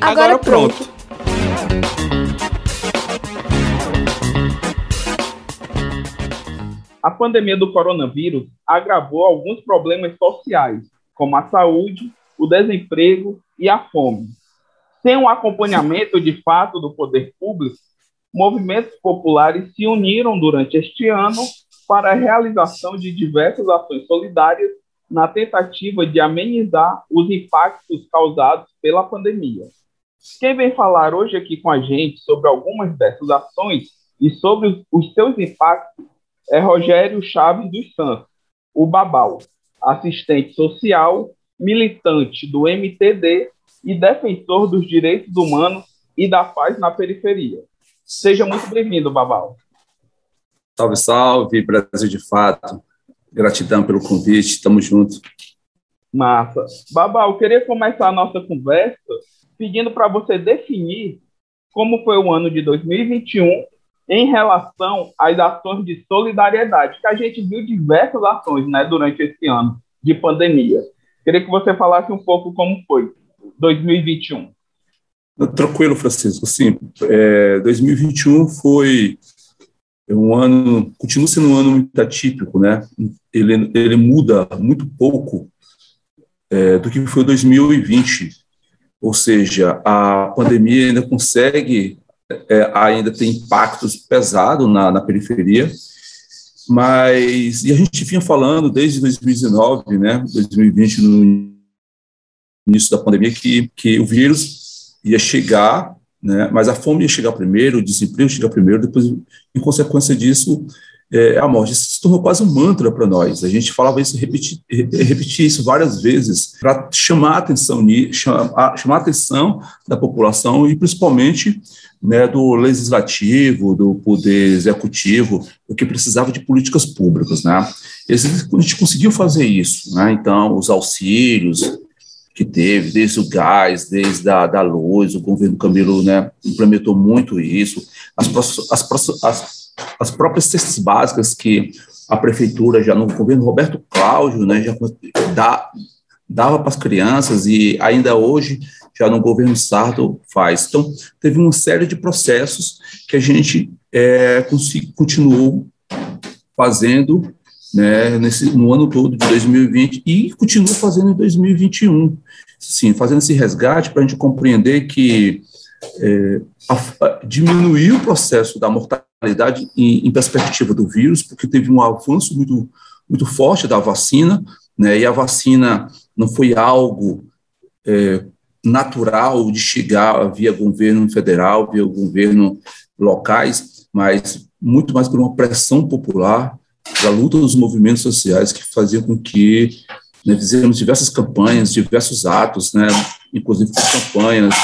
Agora, Agora pronto. A pandemia do coronavírus agravou alguns problemas sociais, como a saúde, o desemprego e a fome. Sem um acompanhamento de fato do poder público, movimentos populares se uniram durante este ano para a realização de diversas ações solidárias na tentativa de amenizar os impactos causados pela pandemia. Quem vem falar hoje aqui com a gente sobre algumas dessas ações e sobre os seus impactos é Rogério Chaves dos Santos, o Babal, assistente social, militante do MTD e defensor dos direitos humanos e da paz na periferia. Seja muito bem-vindo, Babal. Salve, salve, Brasil de Fato. Gratidão pelo convite, estamos juntos. Massa. Babal, queria começar a nossa conversa pedindo para você definir como foi o ano de 2021 em relação às ações de solidariedade, que a gente viu diversas ações né, durante esse ano de pandemia. Queria que você falasse um pouco como foi 2021. Tranquilo, Francisco. Sim, é, 2021 foi um ano, continua sendo um ano muito atípico, né? Ele, ele muda muito pouco é, do que foi 2020. Ou seja, a pandemia ainda consegue, é, ainda tem impactos pesados na, na periferia, mas, e a gente vinha falando desde 2019, né, 2020, no início da pandemia, que, que o vírus ia chegar né? Mas a fome ia chegar primeiro, o desemprego chegar primeiro, depois, em consequência disso, é, a morte. Isso se tornou quase um mantra para nós. A gente falava isso, repetir, repetir isso várias vezes para chamar a atenção, chamar, chamar atenção da população e principalmente né, do legislativo, do poder executivo, o que precisava de políticas públicas, né? E a gente conseguiu fazer isso, né? Então, os auxílios, que teve, desde o gás, desde a da luz, o governo Camilo né, implementou muito isso, as, as, as, as próprias cestas básicas que a prefeitura, já no governo Roberto Cláudio, né, já dá, dava para as crianças e ainda hoje, já no governo Sardo, faz. Então, teve uma série de processos que a gente é, continuou fazendo né, nesse, no ano todo de 2020 e continua fazendo em 2021. Sim, fazendo esse resgate para a gente compreender que é, a, diminuiu o processo da mortalidade em, em, perspectiva do vírus, porque teve um avanço muito, muito forte da vacina, né, e a vacina não foi algo é, natural de chegar via governo federal, via governo locais, mas muito mais por uma pressão popular, da luta dos movimentos sociais que faziam com que né, fizemos diversas campanhas, diversos atos, né, inclusive campanhas,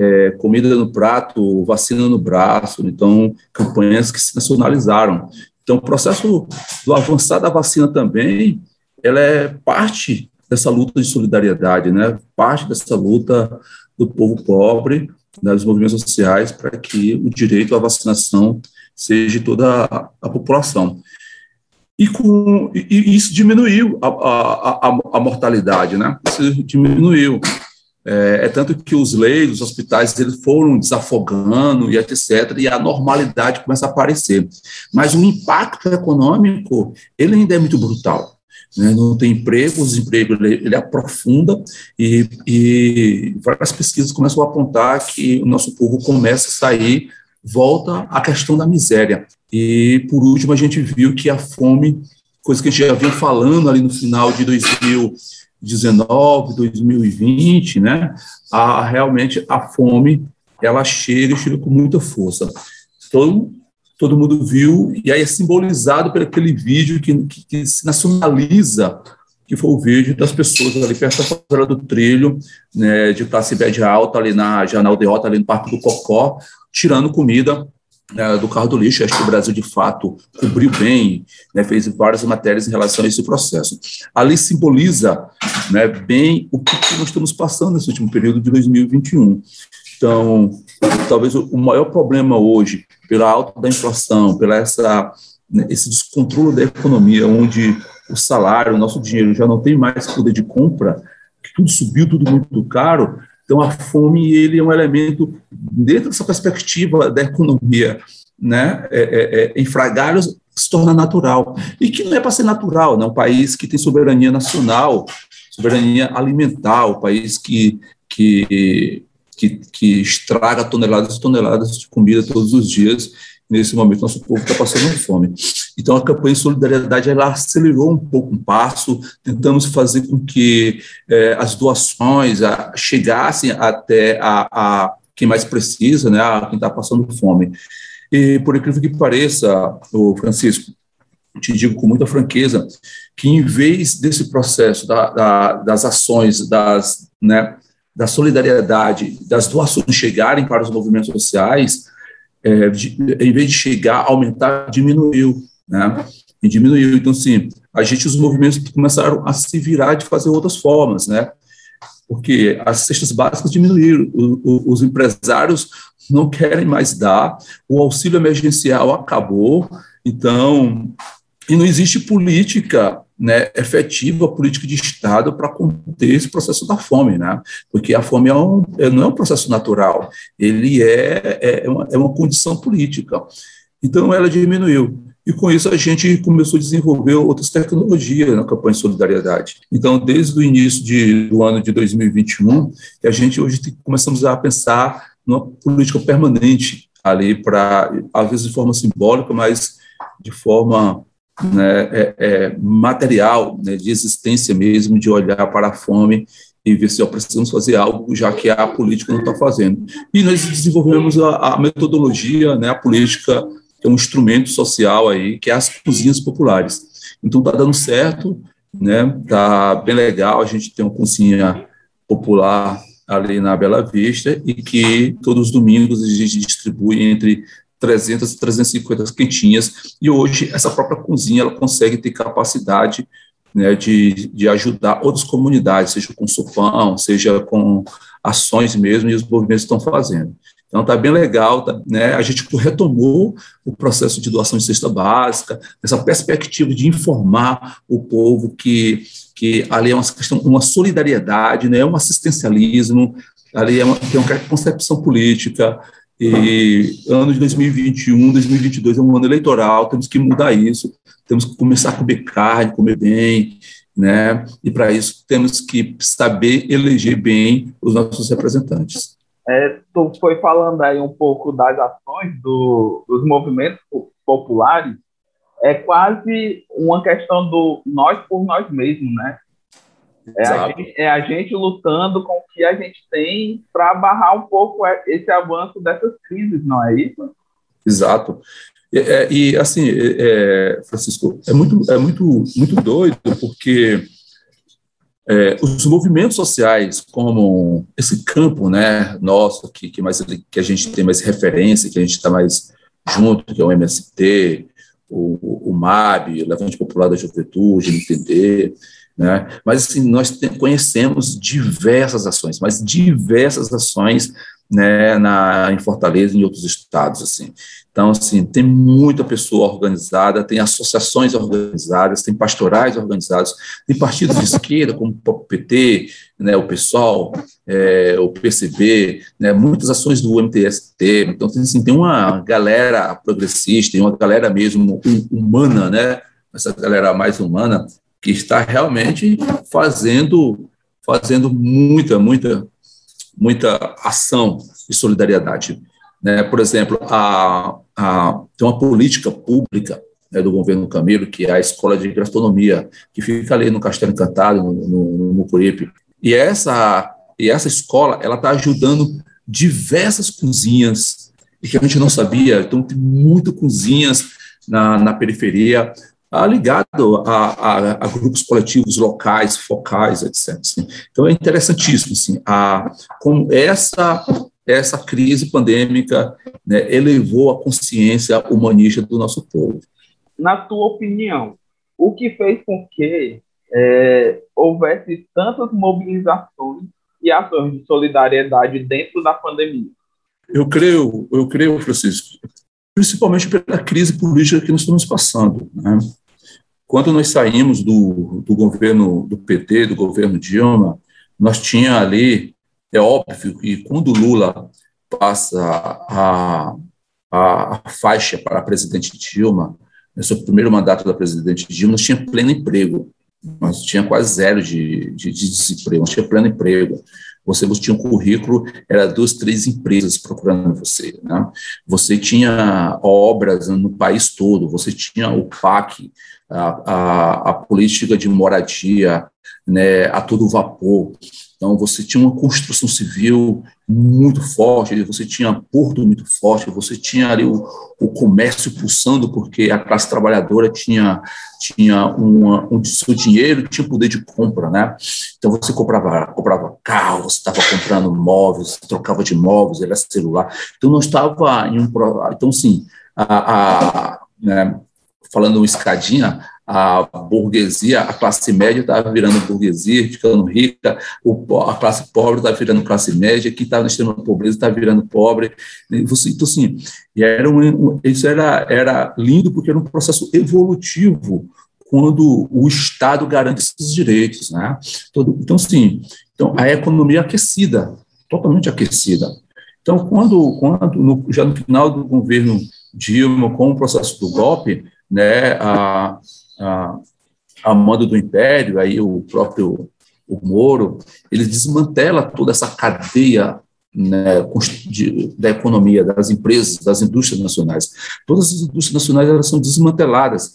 é, comida no prato, vacina no braço, então campanhas que se nacionalizaram. Então o processo do avançar da vacina também, ela é parte dessa luta de solidariedade, né, parte dessa luta do povo pobre, né, dos movimentos sociais, para que o direito à vacinação seja de toda a, a população e, com, e isso diminuiu a, a, a, a mortalidade, né? Isso diminuiu. É, é, tanto que os leitos, os hospitais, eles foram desafogando e etc., e a normalidade começa a aparecer. Mas o impacto econômico, ele ainda é muito brutal. Né? Não tem emprego, o desemprego ele, ele aprofunda e, e várias pesquisas começam a apontar que o nosso povo começa a sair volta à questão da miséria. E, por último, a gente viu que a fome, coisa que a gente já vinha falando ali no final de 2019, 2020, né, a, realmente a fome, ela chega e chega com muita força. Então, todo mundo viu, e aí é simbolizado por aquele vídeo que, que, que se nacionaliza que foi o vídeo das pessoas ali perto da favela do trilho, né, de classe média alta, ali na Janal de Rota, ali no Parque do Cocó, tirando comida do carro do lixo. Acho que o Brasil, de fato, cobriu bem, né, fez várias matérias em relação a esse processo. Ali simboliza né, bem o que nós estamos passando nesse último período de 2021. Então, talvez o maior problema hoje, pela alta da inflação, pela essa né, esse descontrole da economia, onde o salário, o nosso dinheiro já não tem mais poder de compra, tudo subiu, tudo muito caro, Então, a fome ele é um elemento, dentro dessa perspectiva da economia, né, é, é, é, em fragalhos, se torna natural. E que não é para ser natural, né? um país que tem soberania nacional, soberania alimentar, um país que, que, que, que estraga toneladas e toneladas de comida todos os dias nesse momento nosso povo está passando fome. Então a campanha de solidariedade ela acelerou um pouco um passo, tentamos fazer com que é, as doações a, chegassem até a, a, quem mais precisa, né, a quem está passando fome. E por incrível que pareça, o Francisco, te digo com muita franqueza que em vez desse processo da, da, das ações, das, né, da solidariedade, das doações chegarem para os movimentos sociais, é, de, em vez de chegar, aumentar, diminuiu, né? E diminuiu. Então, sim, a gente, os movimentos começaram a se virar de fazer outras formas, né? Porque as cestas básicas diminuíram, o, o, os empresários não querem mais dar, o auxílio emergencial acabou, então, e não existe política né, efetiva política de Estado para conter esse processo da fome, né? porque a fome é um, é, não é um processo natural, ele é, é, uma, é uma condição política. Então, ela diminuiu. E com isso a gente começou a desenvolver outras tecnologias na campanha de solidariedade. Então, desde o início de, do ano de 2021, a gente hoje tem, começamos a pensar numa política permanente ali para, às vezes de forma simbólica, mas de forma né, é, é, material, né, de existência mesmo, de olhar para a fome e ver se ó, precisamos fazer algo, já que a política não está fazendo. E nós desenvolvemos a, a, metodologia, né, a política, que é um instrumento social aí, que é as cozinhas populares. Então está dando certo, né, tá bem legal, a gente tem uma cozinha popular ali na Bela Vista e que todos os domingos a gente distribui entre 300, 350 quentinhas, e hoje essa própria cozinha ela consegue ter capacidade né, de, de ajudar outras comunidades, seja com sopão, seja com ações mesmo, e os movimentos estão fazendo. Então está bem legal, tá, né? A gente retomou o processo de doação de cesta básica, essa perspectiva de informar o povo que que ali é uma questão, uma solidariedade, né? Um assistencialismo, ali é uma, tem uma concepção política, e ano de 2021, 2022 é um ano eleitoral, temos que mudar isso, temos que começar a comer carne, comer bem, né? E para isso temos que saber eleger bem os nossos representantes. É, tu foi falando aí um pouco das ações do, dos movimentos populares, é quase uma questão do nós por nós mesmos, né? É a, gente, é a, gente, lutando com o que a gente tem para barrar um pouco esse avanço dessas crises, não é isso? Exato. E, é, e assim, é, é, Francisco, é muito, é muito, muito doido, porque é, os movimentos sociais, como esse campo né, nosso, que, que, mais, que a gente tem mais referência, que a gente está mais junto, que é o MST, o, o MAB, o Levante Popular da Juventude, MTD, né? Mas assim, nós conhecemos diversas ações, mas diversas ações né, na, em Fortaleza e em outros estados. Assim. Então, assim, tem muita pessoa organizada, tem associações organizadas, tem pastorais organizados, tem partidos de esquerda, como o PT, né, o PSOL, é, o PCB, né, muitas ações do MTST. Então, assim, tem uma galera progressista, tem uma galera mesmo humana, né, essa galera mais humana, que está realmente fazendo fazendo muita, muita, muita ação de solidariedade. Né? Por exemplo, a, a, tem uma política pública né, do governo Camilo, que é a Escola de Gastronomia, que fica ali no Castelo Encantado, no, no, no Mucuripe. E essa, e essa escola ela está ajudando diversas cozinhas, e que a gente não sabia. Então, tem muitas cozinhas na, na periferia, ligado a, a, a, grupos coletivos locais, focais, etc. Assim. Então é interessantíssimo assim, a, como essa essa crise pandêmica né, elevou a consciência humanista do nosso povo. Na tua opinião, o que fez com que é, houvesse tantas mobilizações e ações de solidariedade dentro da pandemia? Eu creio, eu creio, Francisco, principalmente pela crise política que nós estamos passando. Né? Quando nós saímos do, do governo do PT, do governo Dilma, nós tinha ali é óbvio que quando Lula passa a, a, a faixa para a presidente Dilma, no seu primeiro mandato da presidente Dilma, nós tinha pleno emprego, nós tinha quase zero de, de, de desemprego, nós tinha pleno emprego. Você, você tinha um currículo, era duas, três empresas procurando você. Né? Você tinha obras no país todo, você tinha o PAC, a, a, política de moradia né, a todo vapor. Então, você tinha uma construção civil muito forte, você tinha porto muito forte, você tinha ali o, o comércio pulsando, porque a classe trabalhadora tinha, tinha uma, um seu dinheiro, tinha poder de compra, né? Então, você comprava, comprava carro, você estava comprando móveis, trocava de móveis, era celular. Então, não estava em um... Então, sim, a, a né, falando escadinha, a burguesia, a classe média estava virando burguesia, ficando rica, a classe pobre estava virando classe média, quem estava na extrema pobreza estava virando pobre. Então, assim, era um, isso era, era lindo porque era um processo evolutivo quando o Estado garante esses direitos. Né? Então, sim, então, a economia aquecida, totalmente aquecida. Então, quando, quando no, já no final do governo Dilma, com o processo do golpe, né, a, a, a mando do Império, aí o próprio o Moro, ele desmantela toda essa cadeia né, de, da economia, das empresas, das indústrias nacionais. Todas as indústrias nacionais elas são desmanteladas,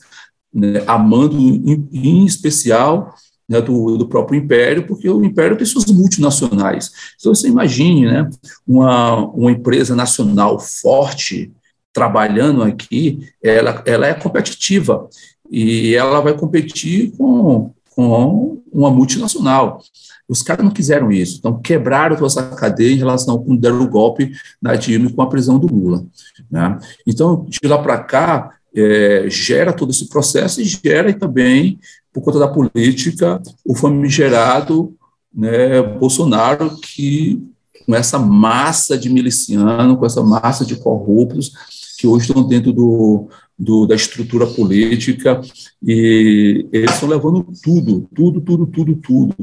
né, a mando, em, em especial, né, do, do, próprio império, porque o império tem suas multinacionais. Então, você imagine né, uma, uma empresa nacional forte trabalhando aqui, ela, ela é competitiva e ela vai competir com, com uma multinacional. Os caras não quiseram isso, então quebraram toda essa cadeia em relação com deram o golpe na Dilma com a prisão do Lula. Né? Então, de lá para cá, é, gera todo esse processo e gera também, por conta da política, o famigerado né, Bolsonaro, que com essa massa de milicianos, com essa massa de corruptos, que hoje estão dentro do, do, da estrutura política, e eles estão levando tudo, tudo, tudo, tudo, tudo.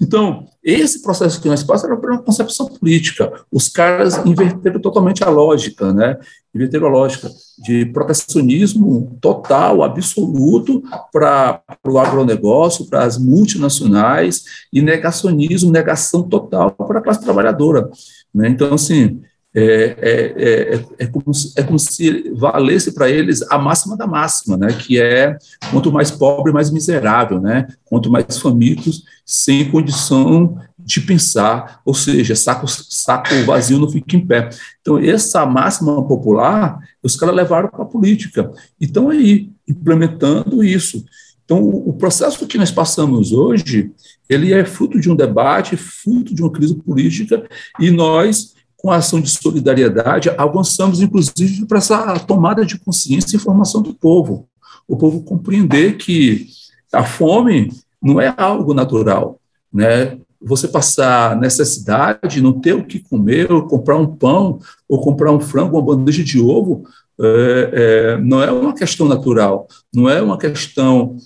Então, esse processo que nós passamos era uma concepção política. Os caras inverteram totalmente a lógica, né? Inverteram a lógica de protecionismo total, absoluto, para o agronegócio, para as multinacionais, e negacionismo, negação total para a classe trabalhadora. Né? Então, assim, é, é, é, é, como se, é como se valesse para eles a máxima da máxima, né, que é quanto mais pobre, mais miserável, né, quanto mais famintos, sem condição de pensar, ou seja, saco, saco vazio não fica em pé. Então, essa máxima popular, os caras levaram para a política. Então, aí, implementando isso. Então, o processo que nós passamos hoje, ele é fruto de um debate, fruto de uma crise política, e nós com a ação de solidariedade, avançamos, inclusive, para essa tomada de consciência e formação do povo. O povo compreender que a fome não é algo natural, né? Você passar necessidade, não ter o que comer, ou comprar um pão, ou comprar um frango, uma bandeja de ovo, é, é, não é uma questão natural, não é uma questão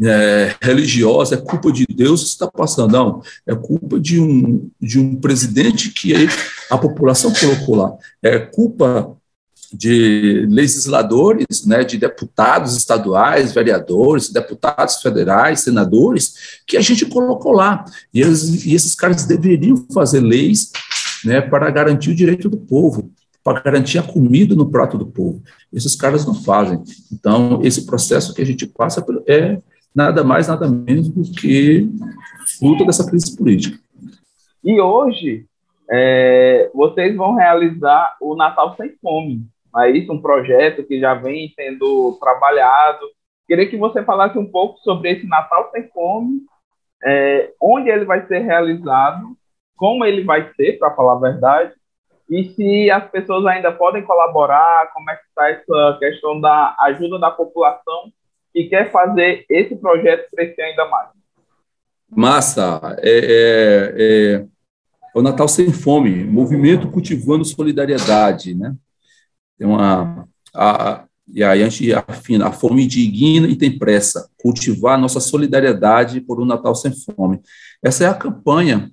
é, religiosa, é culpa de Deus que está passando. Não, é culpa de um, de um presidente que a população colocou lá. É culpa de legisladores, né, de deputados estaduais, vereadores, deputados federais, senadores, que a gente colocou lá. E, eles, e esses caras deveriam fazer leis né, para garantir o direito do povo, para garantir a comida no prato do povo. Esses caras não fazem. Então, esse processo que a gente passa é nada mais, nada menos do que fruto dessa crise política. E hoje, é, vocês vão realizar o Natal Sem Fome. É isso, um projeto que já vem sendo trabalhado. Queria que você falasse um pouco sobre esse Natal Sem Fome, é, onde ele vai ser realizado, como ele vai ser, para falar a verdade, e se as pessoas ainda podem colaborar, como é que está essa questão da ajuda da população que quer fazer esse projeto crescer ainda mais. Massa, é, é, é, o Natal Sem Fome, movimento cultivando solidariedade, né? Tem uma, a, e aí a gente afina, a fome digna e tem pressa, cultivar nossa solidariedade por um Natal sem fome. Essa é a campanha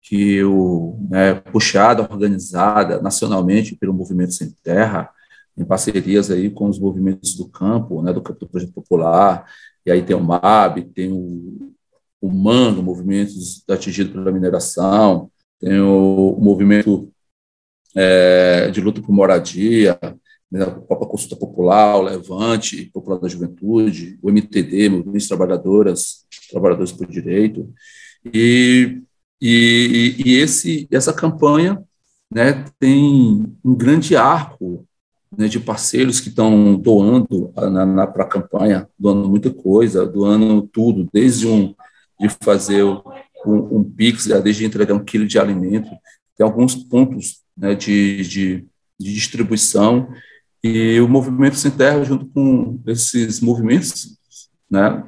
que o né, puxada, organizada nacionalmente pelo Movimento Sem Terra, em parcerias aí com os movimentos do campo, né, do, do Projeto Popular, e aí tem o MAB, tem o, o movimentos atingidos pela mineração, tem o, o movimento é, de luta por moradia, né, a própria Consulta Popular, o Levante, Popular da Juventude, o MTD, Movimentos Trabalhadoras, Trabalhadores por Direito, e e, e esse, essa campanha né, tem um grande arco né, de parceiros que estão doando para a campanha, doando muita coisa, doando tudo, desde um, de fazer um, um Pix, desde entregar um quilo de alimento, tem alguns pontos né, de, de, de, distribuição, e o Movimento Sem Terra, junto com esses movimentos, né,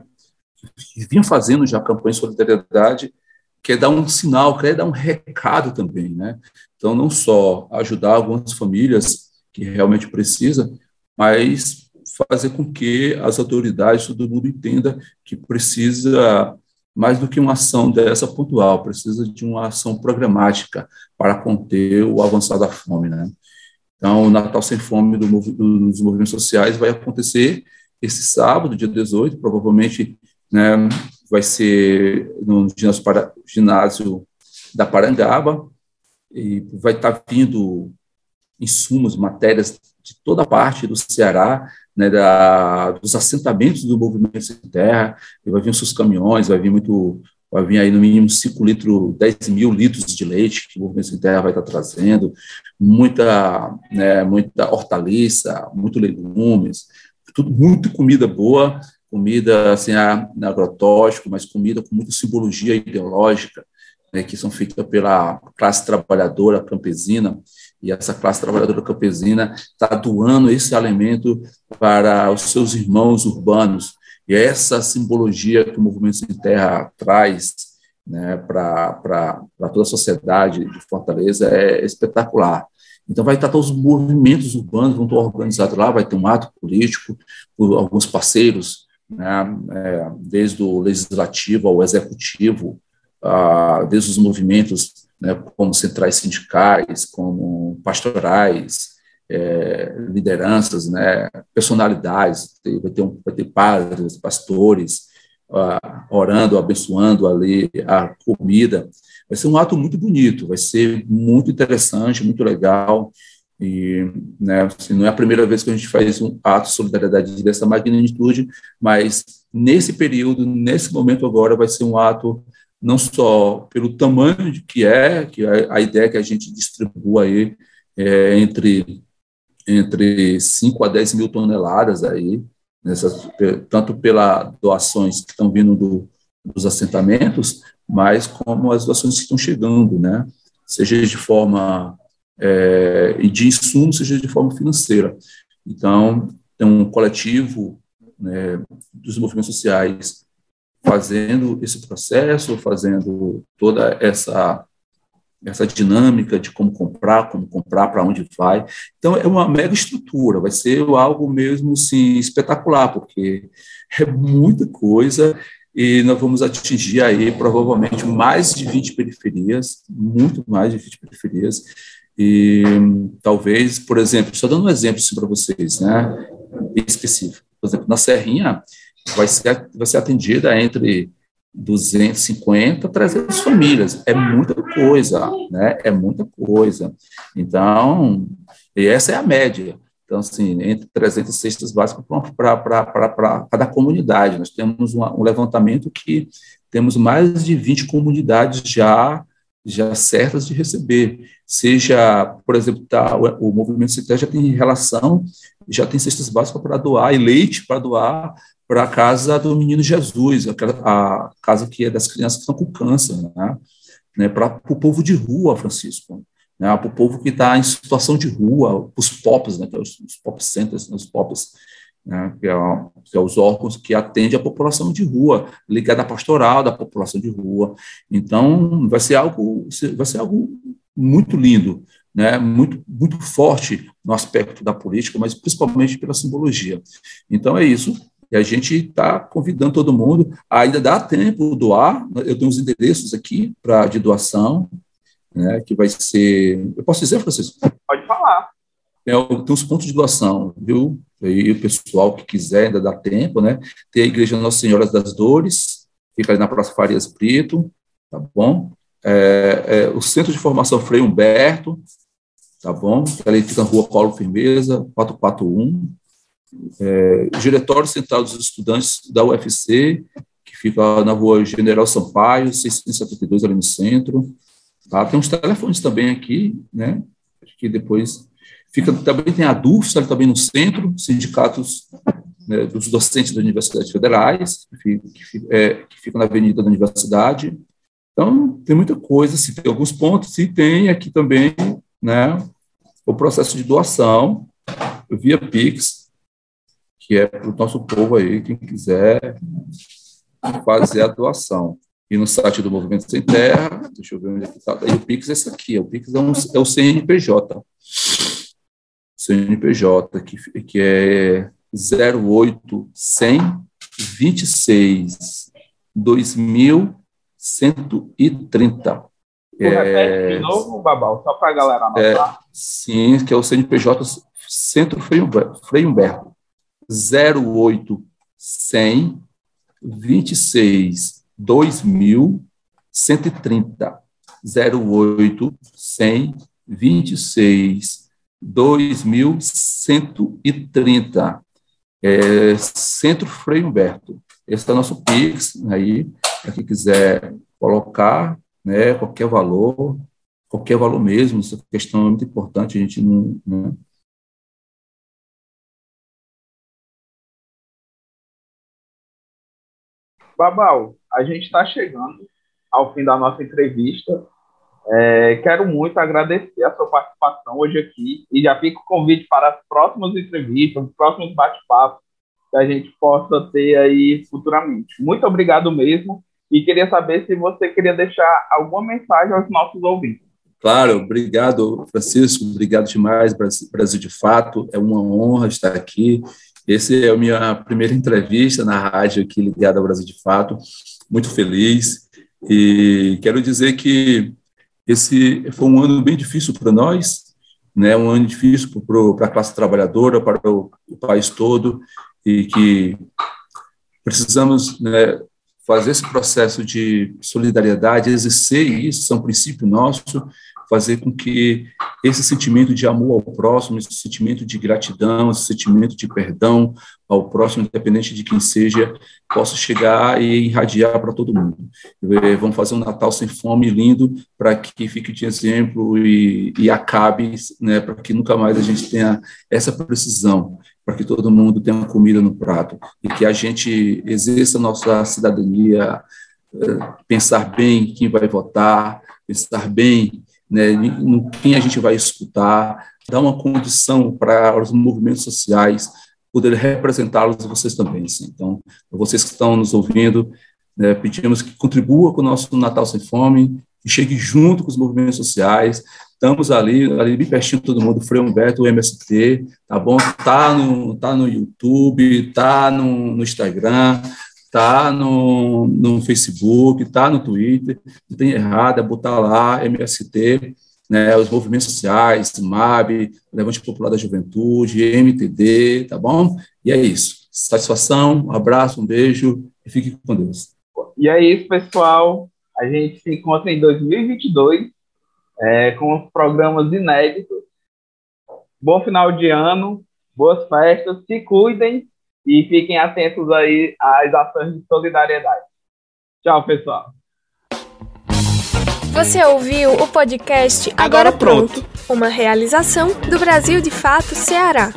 que vinham fazendo já campanha de solidariedade, quer dar um sinal, quer dar um recado também, né? Então, não só ajudar algumas famílias que realmente precisam, mas fazer com que as autoridades, todo mundo entenda que precisa mais do que uma ação dessa pontual, precisa de uma ação programática para conter o avançar da fome, né? Então, o Natal Sem Fome do, dos movimentos sociais vai acontecer esse sábado, dia 18, provavelmente né, vai ser no ginásio, para, ginásio da Parangaba, e vai estar vindo insumos, matérias de toda parte do Ceará, né, da, dos assentamentos do movimento sem terra, e vai vir os seus caminhões, vai vir muito, vai vir aí no mínimo 5 litros, 10 mil litros de leite que o movimento sem terra vai estar trazendo, muita, né, muita hortaliça, muito legumes, tudo, muita comida boa, comida assim, agrotóxico, mas comida com muita simbologia ideológica, né, que são feitas pela classe trabalhadora campesina, e essa classe trabalhadora campesina está doando esse alimento para os seus irmãos urbanos. E essa simbologia que o Movimento Sem Terra traz né, para toda a sociedade de Fortaleza é espetacular. Então, vai estar todos os movimentos urbanos, vão estar organizados lá, vai ter um ato político, alguns parceiros né, é, desde o legislativo ao executivo, ah, desde os movimentos né, como centrais sindicais, como pastorais, é, lideranças, né, personalidades, vai ter, um, vai ter padres, pastores, orando, abençoando ali a comida. Vai ser um ato muito bonito, vai ser muito interessante, muito legal. E né, assim, não é a primeira vez que a gente faz um ato de solidariedade dessa magnitude, mas nesse período, nesse momento agora, vai ser um ato não só pelo tamanho que é, que a, a ideia é que a gente distribua aí é, entre entre 5 a 10 mil toneladas aí, nessas, tanto pelas doações que estão vindo do, dos assentamentos, mas como as doações que estão chegando, né? Seja de forma é, de insumo, seja de forma financeira. Então, tem um coletivo né, dos movimentos sociais fazendo esse processo, fazendo toda essa essa dinâmica de como comprar, como comprar, para onde vai. Então, é uma mega estrutura, vai ser algo mesmo assim, espetacular, porque é muita coisa e nós vamos atingir aí provavelmente mais de 20 periferias, muito mais de 20 periferias, e talvez, por exemplo, só dando um exemplo assim, para vocês, né, bem específico. Por exemplo, na Serrinha vai ser, vai ser atendida entre 250 300 famílias. É muita coisa, né? É muita coisa. Então, e essa é a média. Então, assim, entre 300 cestas básicas para cada comunidade. Nós temos uma, um levantamento que temos mais de 20 comunidades já já certas de receber. Seja, por exemplo, tá, o, o movimento Cité já tem relação, já tem cestas básicas para doar e leite para doar para a casa do menino Jesus, a, casa que é das crianças que estão com câncer, né? né para o povo de rua, Francisco, né? para o povo que está em situação de rua, os POPs, né? É os, os pop centers, né? os POPs, né, que, é, que, é, os órgãos que atendem a população de rua, ligada à pastoral da população de rua. Então, vai ser algo, vai ser algo muito lindo, né, muito, muito forte no aspecto da política, mas principalmente pela simbologia. Então, é isso. E a gente está convidando todo mundo. Ainda dá tempo doar. Eu tenho os endereços aqui para de doação. né, que vai ser. Eu posso dizer, Francisco? Pode falar. Tem, tem uns pontos de doação, viu? E o pessoal que quiser, ainda dá tempo, né? Tem a Igreja Nossa Senhora das Dores, fica ali na Praça Farias Brito, tá bom? É, é, o Centro de Formação Frei Humberto, tá bom? Ali fica na Rua Paulo Firmeza, 441. É, Diretório Central dos Estudantes da UFC, que fica na Rua General Sampaio, 672, ali no centro. Tá? Tem uns telefones também aqui, né? Que depois fica também tem a DUFS também no centro, sindicatos né, dos docentes das universidades federais, que, que, é, que ficam na Avenida da Universidade. Então, tem muita coisa, se tem alguns pontos, e tem aqui também né, o processo de doação via Pix, que é para o nosso povo aí, quem quiser fazer a doação. E no site do Movimento Sem Terra, deixa eu ver onde é que está. o Pix é esse aqui, o Pix é, um, é o CNPJ. CNPJ, que, que é 08100 26 2130. É, de novo, Babal, só para a galera anotar. É, sim, que é o CNPJ Centro Frei Humberto. 08100 26 2130. 08100 26 2130. É, Centro Frei Humberto. Esse é o nosso Pix, aí, para quem quiser colocar, né, qualquer valor, qualquer valor mesmo, essa questão é muito importante, a gente não, né, Babal, a gente está chegando ao fim da nossa entrevista. É, quero muito agradecer a sua participação hoje aqui e já fica o convite para as próximas entrevistas, os próximos bate-papos que a gente possa ter aí futuramente. Muito obrigado mesmo e queria saber se você queria deixar alguma mensagem aos nossos ouvintes. Claro, obrigado, Francisco, obrigado demais, Brasil de Fato, é uma honra estar aqui. Essa é a minha primeira entrevista na rádio aqui ligada ao Brasil de Fato, muito feliz e quero dizer que esse foi um ano bem difícil para nós, né? Um ano difícil para a classe trabalhadora, para o, o, país todo, e que precisamos né, fazer esse processo de solidariedade, exercer isso, é um princípio nosso, fazer com que esse sentimento de amor ao próximo, esse sentimento de gratidão, esse sentimento de perdão ao próximo, independente de quem seja, possa chegar e irradiar para todo mundo. Vamos fazer um Natal sem fome lindo para que fique de exemplo e, e acabe, né, para que nunca mais a gente tenha essa precisão, para que todo mundo tenha comida no prato e que a gente exerça nossa cidadania, eh, pensar bem quem vai votar, pensar bem né, no quem a gente vai escutar, dar uma condição para os movimentos sociais poder representá-los vocês também. Assim. Então, vocês que estão nos ouvindo, né, pedimos que contribua com o nosso Natal Sem Fome, que chegue junto com os movimentos sociais. Estamos ali, ali bem pertinho todo mundo, Frei Humberto, o MST, tá bom? Tá no, tá no YouTube, tá no, no Instagram, tá no, no Facebook, tá no Twitter, não tem errado, é botar lá MST, né, os movimentos sociais, MAB, Levante Popular da Juventude, MTD, tá bom? E é isso. Satisfação, um abraço, um beijo e fique com Deus. E é isso, pessoal. A gente se encontra em 2022 é, com os programas inéditos. Bom final de ano, boas festas, se cuidem e fiquem atentos aí às ações de solidariedade. Tchau, pessoal. Você ouviu o podcast Agora, Agora pronto. pronto, uma realização do Brasil de Fato Ceará.